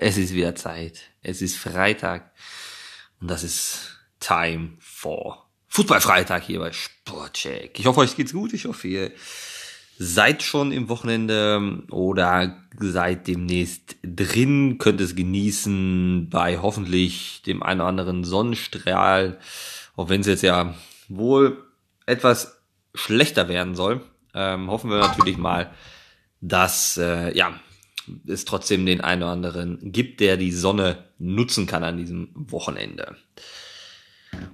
es ist wieder Zeit. Es ist Freitag und das ist Time for Fußballfreitag hier bei Sportcheck. Ich hoffe, euch geht's gut. Ich hoffe, ihr seid schon im Wochenende oder seid demnächst drin, könnt es genießen bei hoffentlich dem einen oder anderen Sonnenstrahl, auch wenn es jetzt ja wohl etwas schlechter werden soll. Ähm, hoffen wir natürlich mal, dass äh, ja es trotzdem den einen oder anderen gibt, der die Sonne nutzen kann an diesem Wochenende.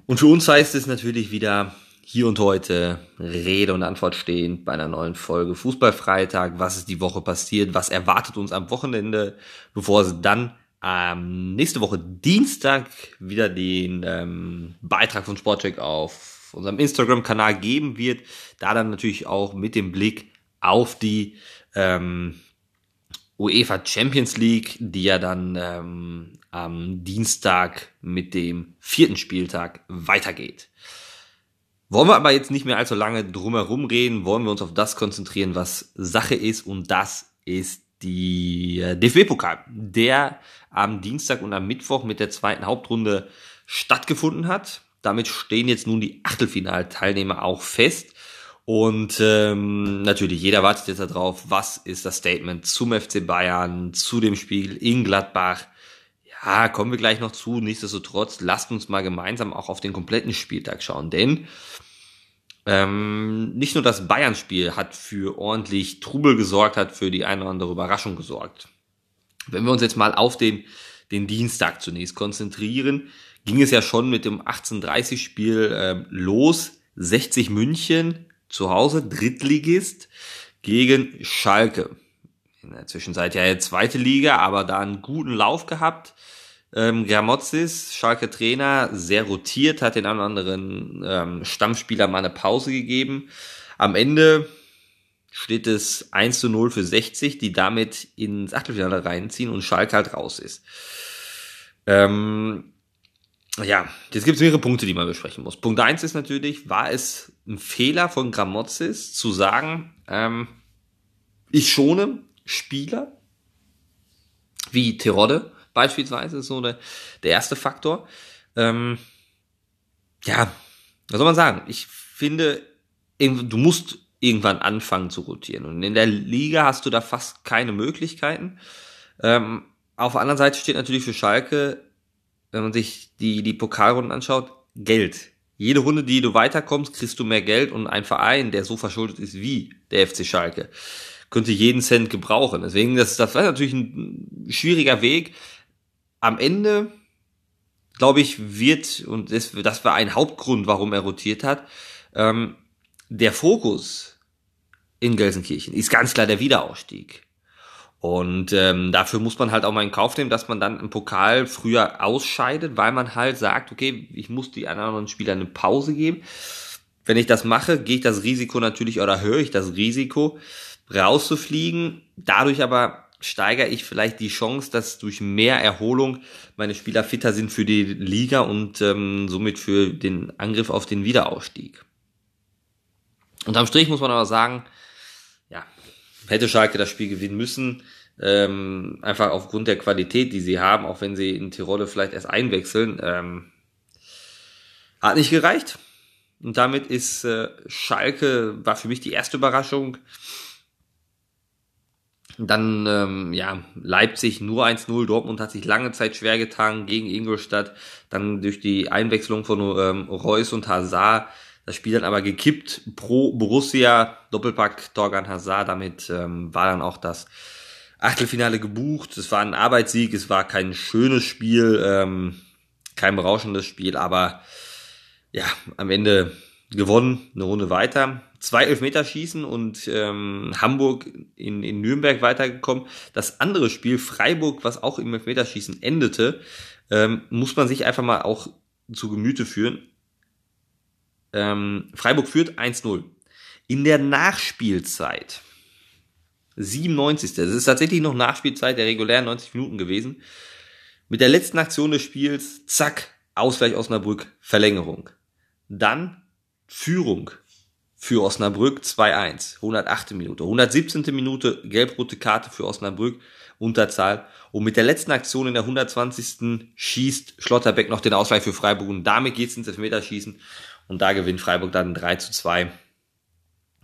Und für uns heißt es natürlich wieder hier und heute Rede und Antwort stehend bei einer neuen Folge Fußballfreitag. Was ist die Woche passiert? Was erwartet uns am Wochenende, bevor es dann ähm, nächste Woche Dienstag wieder den ähm, Beitrag von Sportcheck auf unserem Instagram-Kanal geben wird. Da dann natürlich auch mit dem Blick auf die ähm, UEFA Champions League, die ja dann ähm, am Dienstag mit dem vierten Spieltag weitergeht. Wollen wir aber jetzt nicht mehr allzu lange drumherum reden, wollen wir uns auf das konzentrieren, was Sache ist und das ist die äh, DFB-Pokal, der am Dienstag und am Mittwoch mit der zweiten Hauptrunde stattgefunden hat. Damit stehen jetzt nun die Achtelfinalteilnehmer auch fest. Und ähm, natürlich, jeder wartet jetzt darauf, was ist das Statement zum FC Bayern, zu dem Spiel in Gladbach. Ja, kommen wir gleich noch zu. Nichtsdestotrotz, lasst uns mal gemeinsam auch auf den kompletten Spieltag schauen. Denn ähm, nicht nur das Bayern-Spiel hat für ordentlich Trubel gesorgt, hat für die eine oder andere Überraschung gesorgt. Wenn wir uns jetzt mal auf den, den Dienstag zunächst konzentrieren, ging es ja schon mit dem 1830-Spiel äh, los. 60 München zu Hause, Drittligist gegen Schalke. In der Zwischenzeit ja jetzt zweite Liga, aber da einen guten Lauf gehabt. Ähm, Gramozis, Schalke Trainer, sehr rotiert, hat den anderen ähm, Stammspieler mal eine Pause gegeben. Am Ende steht es 1 zu 0 für 60, die damit ins Achtelfinale reinziehen und Schalke halt raus ist. Ähm, ja, jetzt gibt es mehrere Punkte, die man besprechen muss. Punkt eins ist natürlich, war es ein Fehler von Gramozis zu sagen, ähm, ich schone Spieler wie Terodde beispielsweise, ist so der, der erste Faktor. Ähm, ja, was soll man sagen? Ich finde, du musst irgendwann anfangen zu rotieren. Und in der Liga hast du da fast keine Möglichkeiten. Ähm, auf der anderen Seite steht natürlich für Schalke wenn man sich die, die Pokalrunden anschaut, Geld. Jede Runde, die du weiterkommst, kriegst du mehr Geld und ein Verein, der so verschuldet ist wie der FC Schalke, könnte jeden Cent gebrauchen. Deswegen, das, das war natürlich ein schwieriger Weg. Am Ende, glaube ich, wird, und das, das war ein Hauptgrund, warum er rotiert hat, ähm, der Fokus in Gelsenkirchen ist ganz klar der Wiederaufstieg. Und ähm, dafür muss man halt auch mal in Kauf nehmen, dass man dann im Pokal früher ausscheidet, weil man halt sagt, okay, ich muss die anderen Spieler eine Pause geben. Wenn ich das mache, gehe ich das Risiko natürlich oder höre ich das Risiko, rauszufliegen. Dadurch aber steigere ich vielleicht die Chance, dass durch mehr Erholung meine Spieler fitter sind für die Liga und ähm, somit für den Angriff auf den Wiederaufstieg. Unterm Strich muss man aber sagen, hätte Schalke das Spiel gewinnen müssen. Ähm, einfach aufgrund der Qualität, die sie haben, auch wenn sie in Tirole vielleicht erst einwechseln, ähm, hat nicht gereicht. Und damit ist äh, Schalke, war für mich die erste Überraschung. Dann, ähm, ja, Leipzig nur 1-0, Dortmund hat sich lange Zeit schwer getan gegen Ingolstadt. Dann durch die Einwechslung von ähm, Reus und Hazard das Spiel dann aber gekippt pro Borussia, Doppelpack Torgan Hazard. Damit ähm, war dann auch das Achtelfinale gebucht. Es war ein Arbeitssieg, es war kein schönes Spiel, ähm, kein berauschendes Spiel, aber ja, am Ende gewonnen, eine Runde weiter. Zwei Elfmeterschießen und ähm, Hamburg in, in Nürnberg weitergekommen. Das andere Spiel, Freiburg, was auch im Elfmeterschießen endete, ähm, muss man sich einfach mal auch zu Gemüte führen. Ähm, Freiburg führt 1-0. In der Nachspielzeit, 97. Das ist tatsächlich noch Nachspielzeit der regulären 90 Minuten gewesen. Mit der letzten Aktion des Spiels, zack, Ausgleich Osnabrück, Verlängerung. Dann Führung für Osnabrück 2-1, 108. Minute. 117. Minute gelb-rote Karte für Osnabrück Unterzahl. Und mit der letzten Aktion in der 120. schießt Schlotterbeck noch den Ausgleich für Freiburg und damit geht's ins Elfmeterschießen und da gewinnt Freiburg dann 3 zu 2.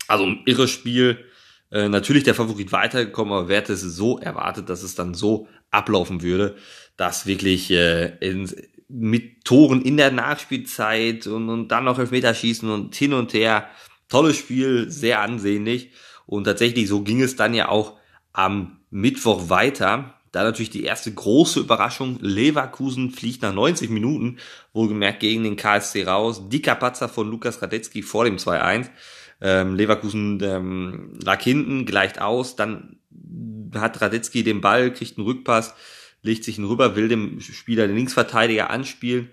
Also ein irres Spiel. Äh, natürlich der Favorit weitergekommen, aber wer hätte es so erwartet, dass es dann so ablaufen würde, dass wirklich äh, in, mit Toren in der Nachspielzeit und, und dann noch Elfmeterschießen und hin und her. Tolles Spiel, sehr ansehnlich. Und tatsächlich, so ging es dann ja auch am Mittwoch weiter. Da natürlich die erste große Überraschung. Leverkusen fliegt nach 90 Minuten, wohlgemerkt gegen den KSC raus. Dicker Patzer von Lukas Radetzky vor dem 2-1. Ähm, Leverkusen ähm, lag hinten, gleicht aus. Dann hat Radetzky den Ball, kriegt einen Rückpass, legt sich ihn rüber, will dem Spieler, den Linksverteidiger anspielen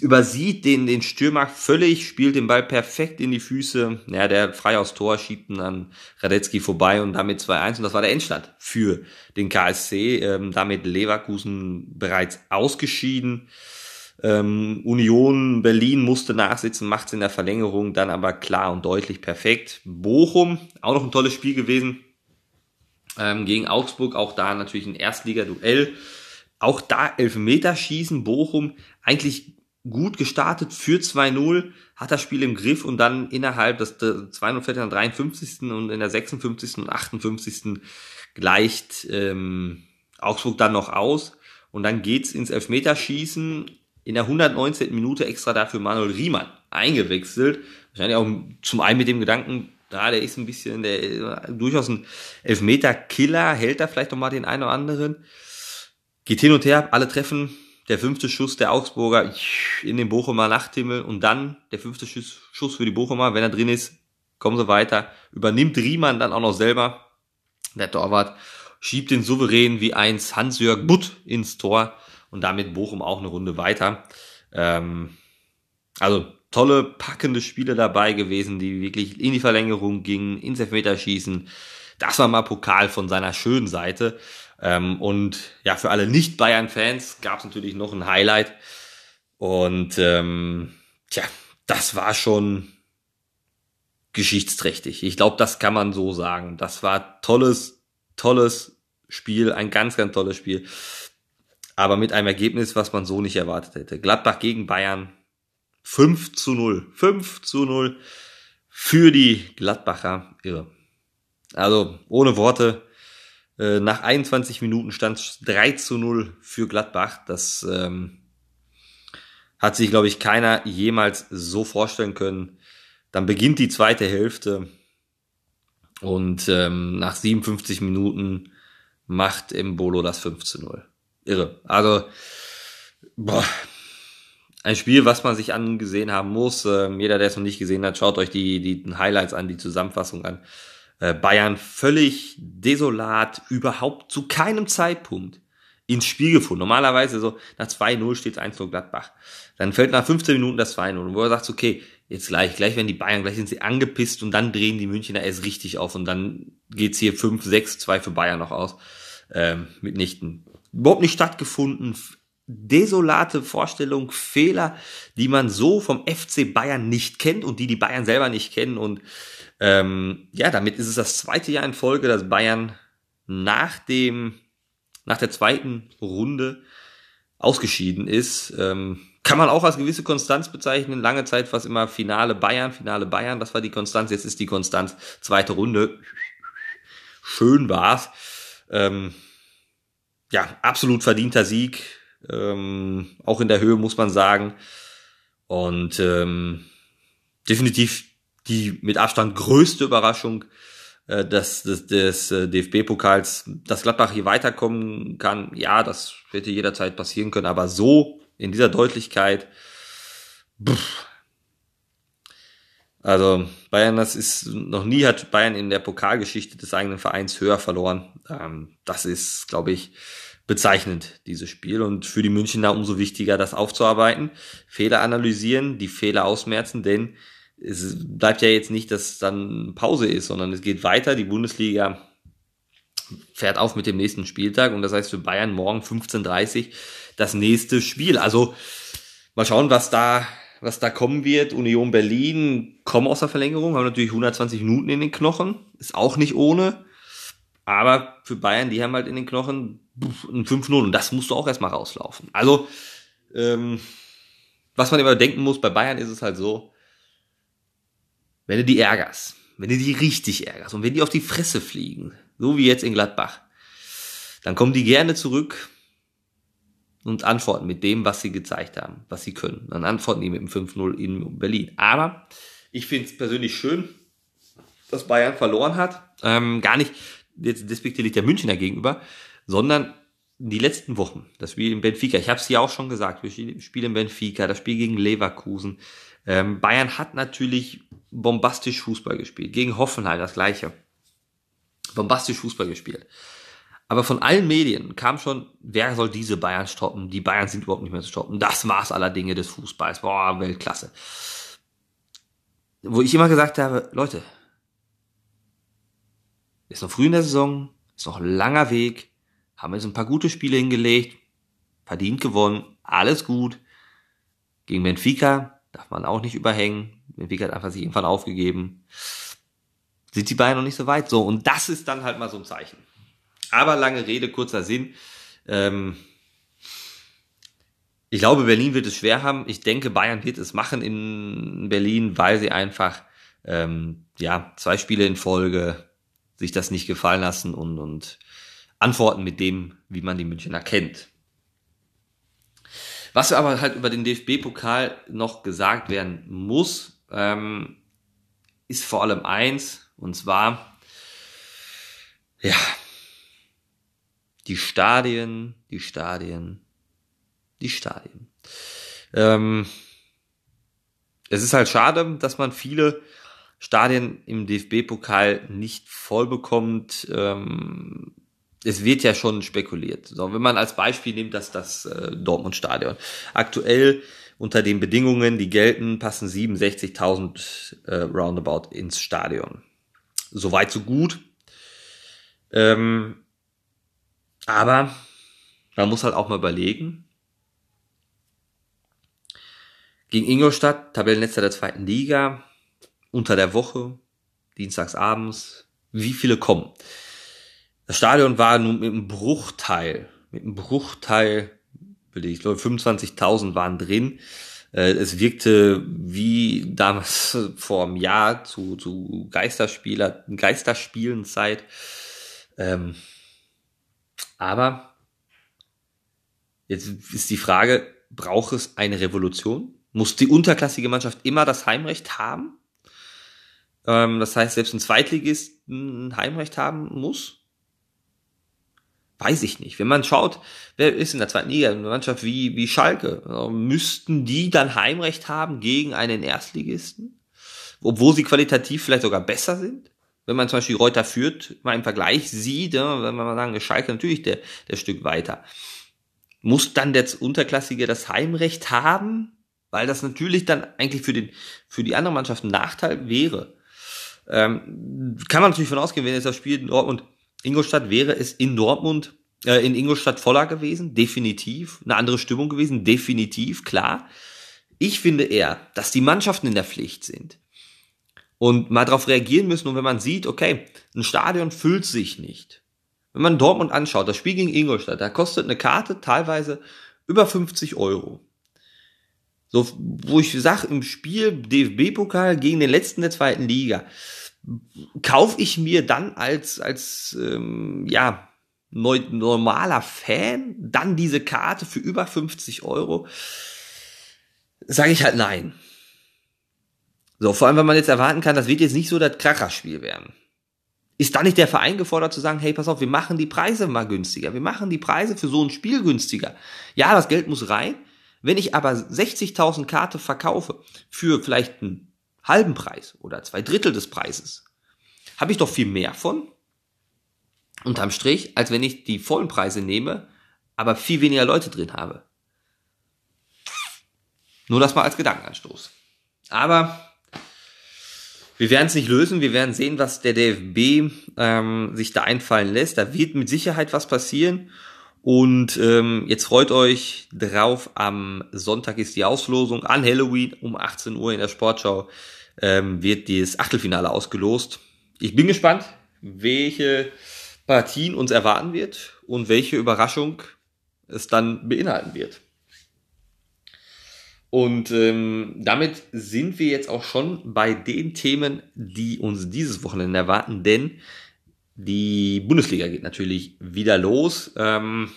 übersieht den, den Stürmer völlig, spielt den Ball perfekt in die Füße. Ja, der frei aus Tor schiebt ihn an Radetzky vorbei und damit 2-1. Und das war der Endstand für den KSC. Ähm, damit Leverkusen bereits ausgeschieden. Ähm, Union Berlin musste nachsitzen, macht's in der Verlängerung, dann aber klar und deutlich perfekt. Bochum, auch noch ein tolles Spiel gewesen. Ähm, gegen Augsburg, auch da natürlich ein Erstliga-Duell. Auch da Elfmeterschießen, Bochum, eigentlich gut gestartet für 2-0, hat das Spiel im Griff und dann innerhalb des 2-0 fällt der 53. und in der 56. und 58. gleicht ähm, Augsburg dann noch aus und dann geht's ins Elfmeterschießen in der 119. Minute extra dafür Manuel Riemann eingewechselt. Wahrscheinlich auch zum einen mit dem Gedanken, da der ist ein bisschen der durchaus ein Elfmeter-Killer, hält da vielleicht noch mal den einen oder anderen. Geht hin und her, alle treffen, der fünfte Schuss der Augsburger in den Bochumer Nachthimmel und dann der fünfte Schuss, für die Bochumer, wenn er drin ist, kommen sie weiter, übernimmt Riemann dann auch noch selber, der Torwart, schiebt den souverän wie eins Hans-Jörg Butt ins Tor und damit Bochum auch eine Runde weiter. Ähm, also tolle, packende Spiele dabei gewesen, die wirklich in die Verlängerung gingen, ins Elfmeterschießen. Das war mal Pokal von seiner schönen Seite. Ähm, und ja, für alle Nicht-Bayern-Fans gab es natürlich noch ein Highlight. Und ähm, tja, das war schon geschichtsträchtig. Ich glaube, das kann man so sagen. Das war tolles, tolles Spiel, ein ganz, ganz tolles Spiel. Aber mit einem Ergebnis, was man so nicht erwartet hätte. Gladbach gegen Bayern 5 zu 0. 5 zu 0 für die Gladbacher. Irre. Also ohne Worte. Äh, nach 21 Minuten stand es 3 zu 0 für Gladbach. Das ähm, hat sich, glaube ich, keiner jemals so vorstellen können. Dann beginnt die zweite Hälfte und ähm, nach 57 Minuten macht Mbolo das 5 zu 0. Irre. Also, boah, ein Spiel, was man sich angesehen haben muss. Ähm, jeder, der es noch nicht gesehen hat, schaut euch die, die Highlights an, die Zusammenfassung an. Äh, Bayern völlig desolat, überhaupt zu keinem Zeitpunkt ins Spiel gefunden. Normalerweise so nach 2-0 steht es 1-0 Gladbach. Dann fällt nach 15 Minuten das 2-0. Und wo er sagt, okay, jetzt gleich, gleich werden die Bayern, gleich sind sie angepisst und dann drehen die Münchner erst richtig auf und dann geht's hier 5, 6, 2 für Bayern noch aus. Ähm, mitnichten. Überhaupt nicht stattgefunden. Desolate Vorstellung, Fehler, die man so vom FC Bayern nicht kennt und die die Bayern selber nicht kennen und ähm, ja, damit ist es das zweite Jahr in Folge, dass Bayern nach dem, nach der zweiten Runde ausgeschieden ist. Ähm, kann man auch als gewisse Konstanz bezeichnen. Lange Zeit war es immer Finale Bayern, Finale Bayern, das war die Konstanz. Jetzt ist die Konstanz zweite Runde. Schön war's. Ähm, ja, absolut verdienter Sieg. Ähm, auch in der Höhe muss man sagen. Und ähm, definitiv die mit Abstand größte Überraschung äh, des, des, des äh, DFB-Pokals, dass Gladbach hier weiterkommen kann. Ja, das hätte jederzeit passieren können, aber so in dieser Deutlichkeit, pff. also Bayern, das ist noch nie hat Bayern in der Pokalgeschichte des eigenen Vereins höher verloren. Ähm, das ist, glaube ich, bezeichnend, dieses Spiel. Und für die Münchner umso wichtiger, das aufzuarbeiten, Fehler analysieren, die Fehler ausmerzen, denn es bleibt ja jetzt nicht, dass dann Pause ist, sondern es geht weiter. Die Bundesliga fährt auf mit dem nächsten Spieltag und das heißt für Bayern morgen 15.30 das nächste Spiel. Also mal schauen, was da, was da kommen wird. Union Berlin kommen aus der Verlängerung, haben natürlich 120 Minuten in den Knochen, ist auch nicht ohne. Aber für Bayern, die haben halt in den Knochen ein 5-0 und das musst du auch erstmal rauslaufen. Also, ähm, was man immer denken muss, bei Bayern ist es halt so, wenn du die ärgerst, wenn du die richtig ärgerst und wenn die auf die Fresse fliegen, so wie jetzt in Gladbach, dann kommen die gerne zurück und antworten mit dem, was sie gezeigt haben, was sie können. Dann antworten die mit dem 5-0 in Berlin. Aber ich finde es persönlich schön, dass Bayern verloren hat. Ähm, gar nicht jetzt despektierlich der Münchner gegenüber, sondern die letzten Wochen, das Spiel in Benfica, ich habe es ja auch schon gesagt, das Spiel in Benfica, das Spiel gegen Leverkusen. Ähm, Bayern hat natürlich bombastisch Fußball gespielt, gegen Hoffenheim das gleiche. Bombastisch Fußball gespielt. Aber von allen Medien kam schon, wer soll diese Bayern stoppen? Die Bayern sind überhaupt nicht mehr zu stoppen. Das Maß aller Dinge des Fußballs. Boah, Weltklasse. Wo ich immer gesagt habe, Leute, ist noch früh in der Saison, ist noch ein langer Weg, haben jetzt ein paar gute Spiele hingelegt, verdient gewonnen, alles gut. Gegen Benfica darf man auch nicht überhängen. Benfica hat einfach sich irgendwann aufgegeben. Sind die Bayern noch nicht so weit? So, und das ist dann halt mal so ein Zeichen. Aber lange Rede, kurzer Sinn. Ähm, ich glaube, Berlin wird es schwer haben. Ich denke, Bayern wird es machen in Berlin, weil sie einfach ähm, ja zwei Spiele in Folge sich das nicht gefallen lassen und, und antworten mit dem, wie man die Münchner kennt. Was aber halt über den DFB-Pokal noch gesagt werden muss, ähm, ist vor allem eins, und zwar, ja, die Stadien, die Stadien, die Stadien. Ähm, es ist halt schade, dass man viele Stadien im DFB-Pokal nicht voll bekommt. Ähm, es wird ja schon spekuliert. So, wenn man als Beispiel nimmt, dass das äh, Dortmund-Stadion aktuell unter den Bedingungen, die gelten, passen 67.000 äh, roundabout ins Stadion. Soweit so gut. Ähm, aber man muss halt auch mal überlegen. Gegen Ingolstadt, Tabellenletzter der zweiten Liga, unter der Woche, dienstags abends, wie viele kommen? Das Stadion war nun mit einem Bruchteil, mit einem Bruchteil, ich glaube 25.000 waren drin. Äh, es wirkte wie damals vor einem Jahr zu, zu Geisterspieler, Geisterspielenzeit. Ähm, aber jetzt ist die Frage, braucht es eine Revolution? Muss die unterklassige Mannschaft immer das Heimrecht haben? Ähm, das heißt, selbst ein Zweitligist ein Heimrecht haben muss? Weiß ich nicht. Wenn man schaut, wer ist in der zweiten Liga, eine Mannschaft wie, wie Schalke, äh, müssten die dann Heimrecht haben gegen einen Erstligisten? Obwohl sie qualitativ vielleicht sogar besser sind? wenn man zum Beispiel Reuter führt, mal im Vergleich sieht, ja, wenn man mal sagen, Schalke natürlich der, der Stück weiter. Muss dann der Unterklassige das Heimrecht haben? Weil das natürlich dann eigentlich für den, für die andere Mannschaft ein Nachteil wäre. Ähm, kann man natürlich von ausgehen, wenn jetzt das Spiel in Dortmund Ingolstadt wäre es in Dortmund, äh, in Ingolstadt voller gewesen, definitiv. Eine andere Stimmung gewesen, definitiv, klar. Ich finde eher, dass die Mannschaften in der Pflicht sind und mal darauf reagieren müssen. Und wenn man sieht, okay, ein Stadion füllt sich nicht. Wenn man Dortmund anschaut, das Spiel gegen Ingolstadt, da kostet eine Karte teilweise über 50 Euro. So, wo ich sage, im Spiel DFB-Pokal gegen den letzten der zweiten Liga, kaufe ich mir dann als, als ähm, ja, neu, normaler Fan dann diese Karte für über 50 Euro? Sage ich halt nein. So, vor allem, wenn man jetzt erwarten kann, das wird jetzt nicht so das Kracherspiel werden. Ist da nicht der Verein gefordert zu sagen, hey, pass auf, wir machen die Preise mal günstiger, wir machen die Preise für so ein Spiel günstiger. Ja, das Geld muss rein. Wenn ich aber 60.000 Karte verkaufe für vielleicht einen halben Preis oder zwei Drittel des Preises, habe ich doch viel mehr von, unterm Strich, als wenn ich die vollen Preise nehme, aber viel weniger Leute drin habe. Nur das mal als Gedankenanstoß. Aber wir werden es nicht lösen, wir werden sehen, was der DFB ähm, sich da einfallen lässt. Da wird mit Sicherheit was passieren. Und ähm, jetzt freut euch drauf. Am Sonntag ist die Auslosung. An Halloween um 18 Uhr in der Sportschau ähm, wird das Achtelfinale ausgelost. Ich bin gespannt, welche Partien uns erwarten wird und welche Überraschung es dann beinhalten wird. Und ähm, damit sind wir jetzt auch schon bei den Themen, die uns dieses Wochenende erwarten, denn die Bundesliga geht natürlich wieder los. Ähm,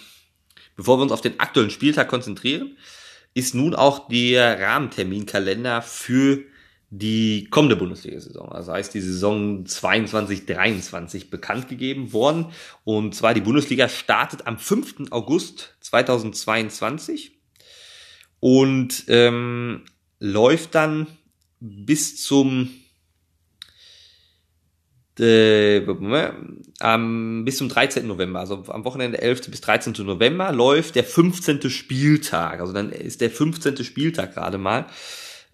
bevor wir uns auf den aktuellen Spieltag konzentrieren, ist nun auch der Rahmenterminkalender für die kommende Bundesliga-Saison, also heißt die Saison 22-23 bekannt gegeben worden. Und zwar die Bundesliga startet am 5. August 2022 und ähm, läuft dann bis zum äh, bis zum 13. November, also am Wochenende 11. bis 13. November läuft der 15. Spieltag. Also dann ist der 15. Spieltag gerade mal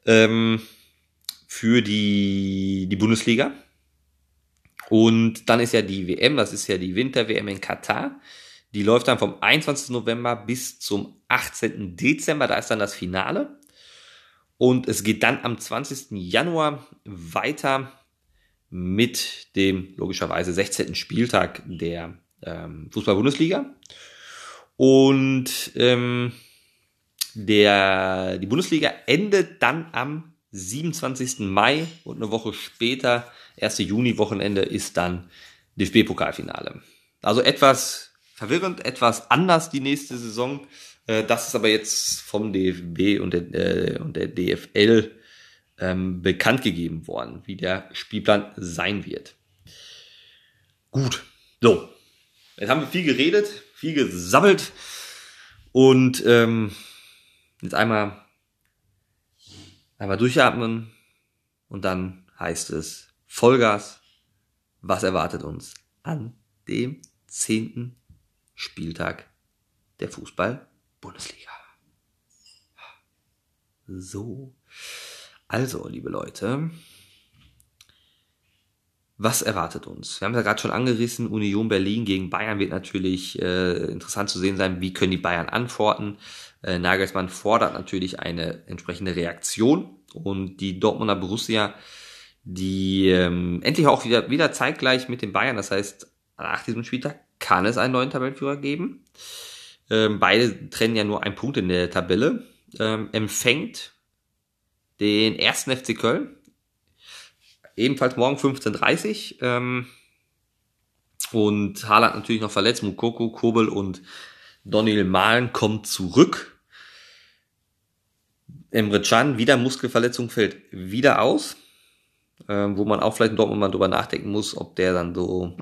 ähm, für die, die Bundesliga. Und dann ist ja die WM, das ist ja die Winter-WM in Katar. Die läuft dann vom 21. November bis zum 18. Dezember. Da ist dann das Finale. Und es geht dann am 20. Januar weiter mit dem logischerweise 16. Spieltag der ähm, Fußball-Bundesliga. Und ähm, der, die Bundesliga endet dann am 27. Mai und eine Woche später, 1. Juni-Wochenende, ist dann DFB-Pokalfinale. Also etwas verwirrend, etwas anders die nächste Saison. Äh, das ist aber jetzt vom DFB und der, äh, und der DFL ähm, bekannt gegeben worden, wie der Spielplan sein wird. Gut, so. Jetzt haben wir viel geredet, viel gesammelt und ähm, jetzt einmal, einmal durchatmen und dann heißt es Vollgas. Was erwartet uns an dem 10. Spieltag der Fußball-Bundesliga. So. Also, liebe Leute, was erwartet uns? Wir haben es ja gerade schon angerissen, Union Berlin gegen Bayern wird natürlich äh, interessant zu sehen sein, wie können die Bayern antworten. Äh, Nagelsmann fordert natürlich eine entsprechende Reaktion und die Dortmunder Borussia, die ähm, endlich auch wieder, wieder zeitgleich mit den Bayern, das heißt nach diesem Spieltag kann es einen neuen Tabellenführer geben. Ähm, beide trennen ja nur einen Punkt in der Tabelle. Ähm, empfängt den ersten FC Köln. Ebenfalls morgen 15.30 ähm, und Haaland natürlich noch verletzt. Mukoko, Kobel und Donil Malen kommt zurück. Emre Can, wieder Muskelverletzung, fällt wieder aus. Ähm, wo man auch vielleicht in Dortmund mal drüber nachdenken muss, ob der dann so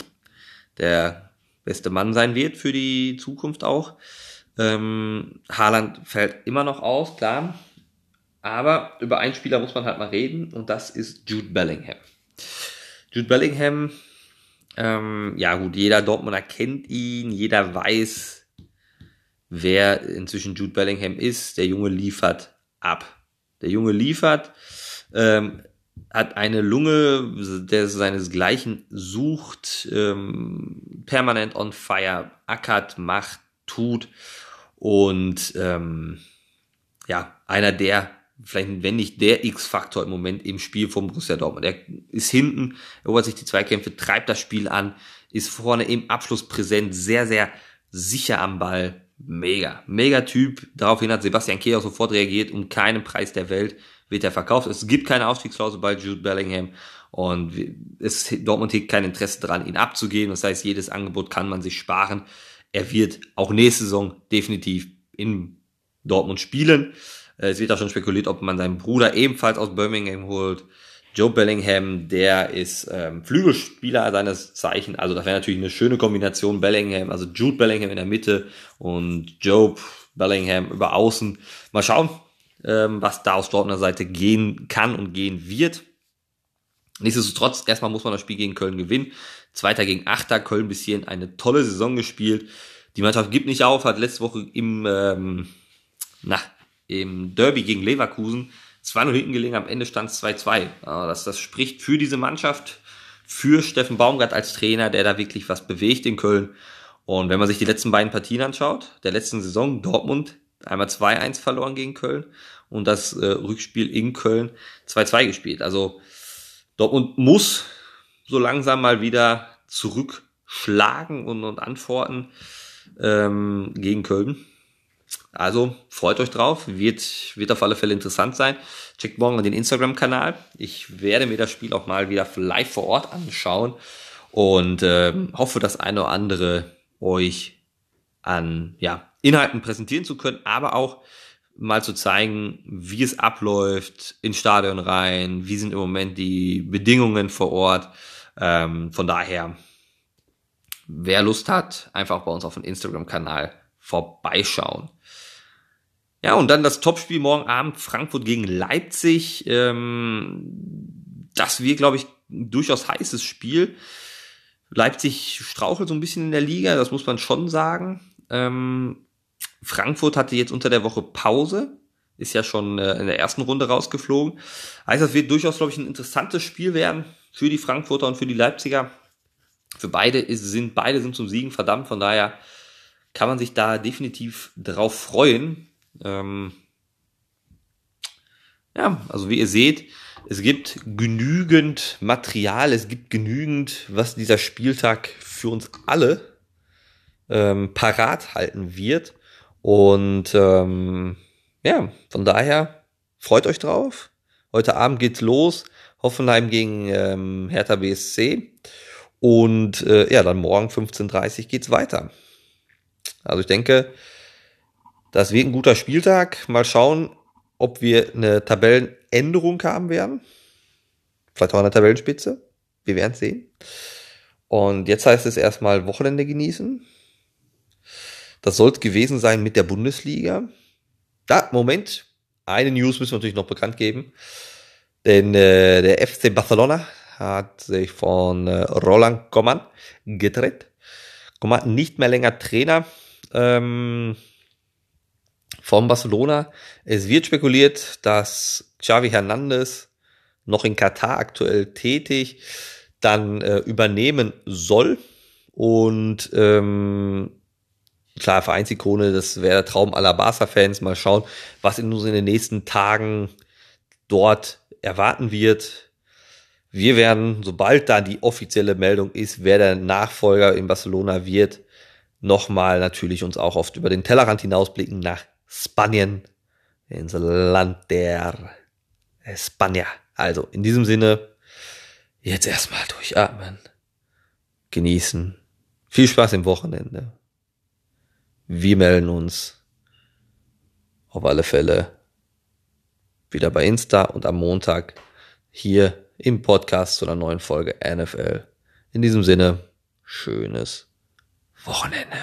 der beste Mann sein wird für die Zukunft auch. Ähm, Haaland fällt immer noch aus, klar. Aber über einen Spieler muss man halt mal reden und das ist Jude Bellingham. Jude Bellingham, ähm, ja gut, jeder Dortmunder kennt ihn, jeder weiß, wer inzwischen Jude Bellingham ist. Der Junge liefert ab. Der Junge liefert. Ähm, hat eine Lunge, der seinesgleichen sucht, ähm, permanent on fire, ackert, macht, tut und ähm, ja, einer der, vielleicht wenn nicht der X-Faktor im Moment im Spiel vom Borussia Dortmund. Er ist hinten, erobert sich die Zweikämpfe, treibt das Spiel an, ist vorne im Abschluss präsent, sehr, sehr sicher am Ball. Mega, mega Typ. Daraufhin hat Sebastian Kehr sofort reagiert, um keinen Preis der Welt wird er verkauft. Es gibt keine Aufstiegsklausel bei Jude Bellingham und es, Dortmund hegt kein Interesse daran, ihn abzugeben. Das heißt, jedes Angebot kann man sich sparen. Er wird auch nächste Saison definitiv in Dortmund spielen. Äh, es wird auch schon spekuliert, ob man seinen Bruder ebenfalls aus Birmingham holt. Joe Bellingham, der ist ähm, Flügelspieler seines Zeichen. Also das wäre natürlich eine schöne Kombination Bellingham, also Jude Bellingham in der Mitte und Joe Bellingham über außen. Mal schauen, ähm, was da aus Dortmunder Seite gehen kann und gehen wird. Nichtsdestotrotz, erstmal muss man das Spiel gegen Köln gewinnen. Zweiter gegen Achter, Köln bis hierhin eine tolle Saison gespielt. Die Mannschaft gibt nicht auf, hat letzte Woche im, ähm, na, im Derby gegen Leverkusen 2-0 hinten gelegen, am Ende stand es 2-2. Das, das spricht für diese Mannschaft, für Steffen Baumgart als Trainer, der da wirklich was bewegt in Köln. Und wenn man sich die letzten beiden Partien anschaut, der letzten Saison, Dortmund einmal 2-1 verloren gegen Köln und das äh, Rückspiel in Köln 2-2 gespielt. Also Dortmund muss so langsam mal wieder zurück schlagen und, und antworten ähm, gegen Köln. Also freut euch drauf, wird, wird auf alle Fälle interessant sein. Checkt morgen den Instagram-Kanal. Ich werde mir das Spiel auch mal wieder live vor Ort anschauen und äh, hoffe, das eine oder andere euch an ja, Inhalten präsentieren zu können, aber auch mal zu zeigen, wie es abläuft ins Stadion rein, wie sind im Moment die Bedingungen vor Ort. Ähm, von daher, wer Lust hat, einfach bei uns auf dem Instagram-Kanal vorbeischauen. Ja, und dann das Topspiel morgen Abend Frankfurt gegen Leipzig. Ähm, das wird, glaube ich, ein durchaus heißes Spiel. Leipzig strauchelt so ein bisschen in der Liga, das muss man schon sagen. Ähm, Frankfurt hatte jetzt unter der Woche Pause, ist ja schon äh, in der ersten Runde rausgeflogen. Heißt, das wird durchaus, glaube ich, ein interessantes Spiel werden für die Frankfurter und für die Leipziger. Für beide ist, sind, beide sind zum Siegen verdammt, von daher kann man sich da definitiv drauf freuen. Ähm, ja, also wie ihr seht, es gibt genügend Material, es gibt genügend, was dieser Spieltag für uns alle ähm, parat halten wird. Und ähm, ja, von daher freut euch drauf. Heute Abend geht's los. Hoffenheim gegen ähm, Hertha BSC. Und äh, ja, dann morgen 15.30 Uhr geht's weiter. Also ich denke, das wird ein guter Spieltag. Mal schauen, ob wir eine Tabellenänderung haben werden. Vielleicht auch eine Tabellenspitze. Wir werden es sehen. Und jetzt heißt es erstmal Wochenende genießen. Das soll es gewesen sein mit der Bundesliga. Da, Moment. Eine News müssen wir natürlich noch bekannt geben. Denn äh, der FC Barcelona hat sich von äh, Roland Koeman getrennt. Koeman nicht mehr länger Trainer. Ähm, von Barcelona. Es wird spekuliert, dass Xavi Hernandez noch in Katar aktuell tätig dann äh, übernehmen soll. Und ähm, klar, Vereinsikone, das wäre der Traum aller Barca-Fans. Mal schauen, was in uns in den nächsten Tagen dort erwarten wird. Wir werden, sobald da die offizielle Meldung ist, wer der Nachfolger in Barcelona wird, nochmal natürlich uns auch oft über den Tellerrand hinausblicken nach Spanien, ins Land der Spanier. Also in diesem Sinne, jetzt erstmal durchatmen, genießen. Viel Spaß im Wochenende. Wir melden uns auf alle Fälle wieder bei Insta und am Montag hier im Podcast zu einer neuen Folge NFL. In diesem Sinne, schönes Wochenende.